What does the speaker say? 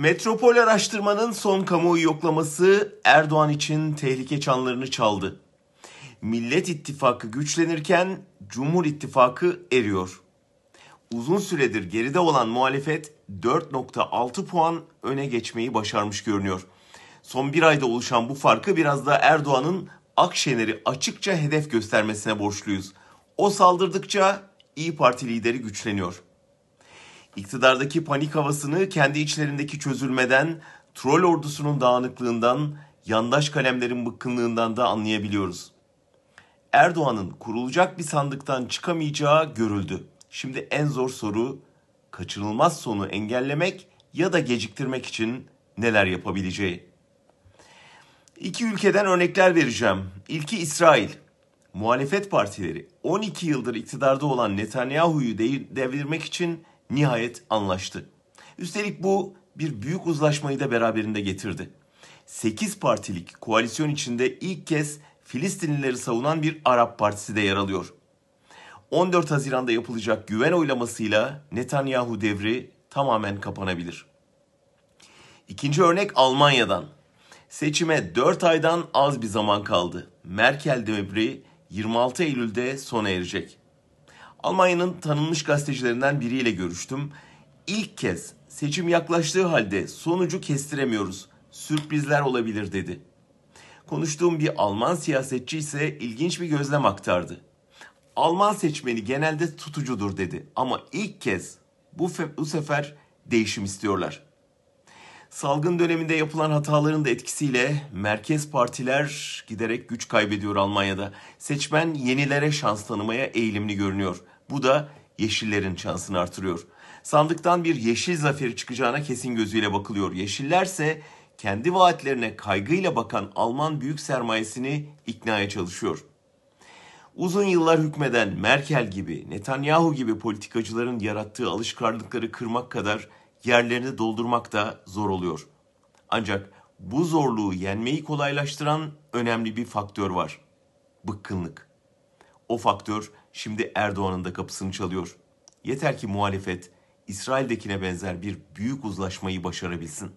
Metropol araştırmanın son kamuoyu yoklaması Erdoğan için tehlike çanlarını çaldı. Millet İttifakı güçlenirken Cumhur İttifakı eriyor. Uzun süredir geride olan muhalefet 4.6 puan öne geçmeyi başarmış görünüyor. Son bir ayda oluşan bu farkı biraz da Erdoğan'ın Akşener'i açıkça hedef göstermesine borçluyuz. O saldırdıkça İyi Parti lideri güçleniyor. İktidardaki panik havasını kendi içlerindeki çözülmeden, troll ordusunun dağınıklığından, yandaş kalemlerin bıkkınlığından da anlayabiliyoruz. Erdoğan'ın kurulacak bir sandıktan çıkamayacağı görüldü. Şimdi en zor soru kaçınılmaz sonu engellemek ya da geciktirmek için neler yapabileceği. İki ülkeden örnekler vereceğim. İlki İsrail. Muhalefet partileri 12 yıldır iktidarda olan Netanyahu'yu devirmek için nihayet anlaştı. Üstelik bu bir büyük uzlaşmayı da beraberinde getirdi. 8 partilik koalisyon içinde ilk kez Filistinlileri savunan bir Arap partisi de yer alıyor. 14 Haziran'da yapılacak güven oylamasıyla Netanyahu devri tamamen kapanabilir. İkinci örnek Almanya'dan. Seçime 4 aydan az bir zaman kaldı. Merkel devri 26 Eylül'de sona erecek. Almanya'nın tanınmış gazetecilerinden biriyle görüştüm. İlk kez seçim yaklaştığı halde sonucu kestiremiyoruz. Sürprizler olabilir dedi. Konuştuğum bir Alman siyasetçi ise ilginç bir gözlem aktardı. Alman seçmeni genelde tutucudur dedi ama ilk kez bu, bu sefer değişim istiyorlar. Salgın döneminde yapılan hataların da etkisiyle merkez partiler giderek güç kaybediyor Almanya'da. Seçmen yenilere şans tanımaya eğilimli görünüyor. Bu da yeşillerin şansını artırıyor. Sandıktan bir yeşil zaferi çıkacağına kesin gözüyle bakılıyor. Yeşillerse kendi vaatlerine kaygıyla bakan Alman büyük sermayesini iknaya çalışıyor. Uzun yıllar hükmeden Merkel gibi, Netanyahu gibi politikacıların yarattığı alışkanlıkları kırmak kadar yerlerini doldurmak da zor oluyor. Ancak bu zorluğu yenmeyi kolaylaştıran önemli bir faktör var. Bıkkınlık. O faktör şimdi Erdoğan'ın da kapısını çalıyor. Yeter ki muhalefet İsrail'dekine benzer bir büyük uzlaşmayı başarabilsin.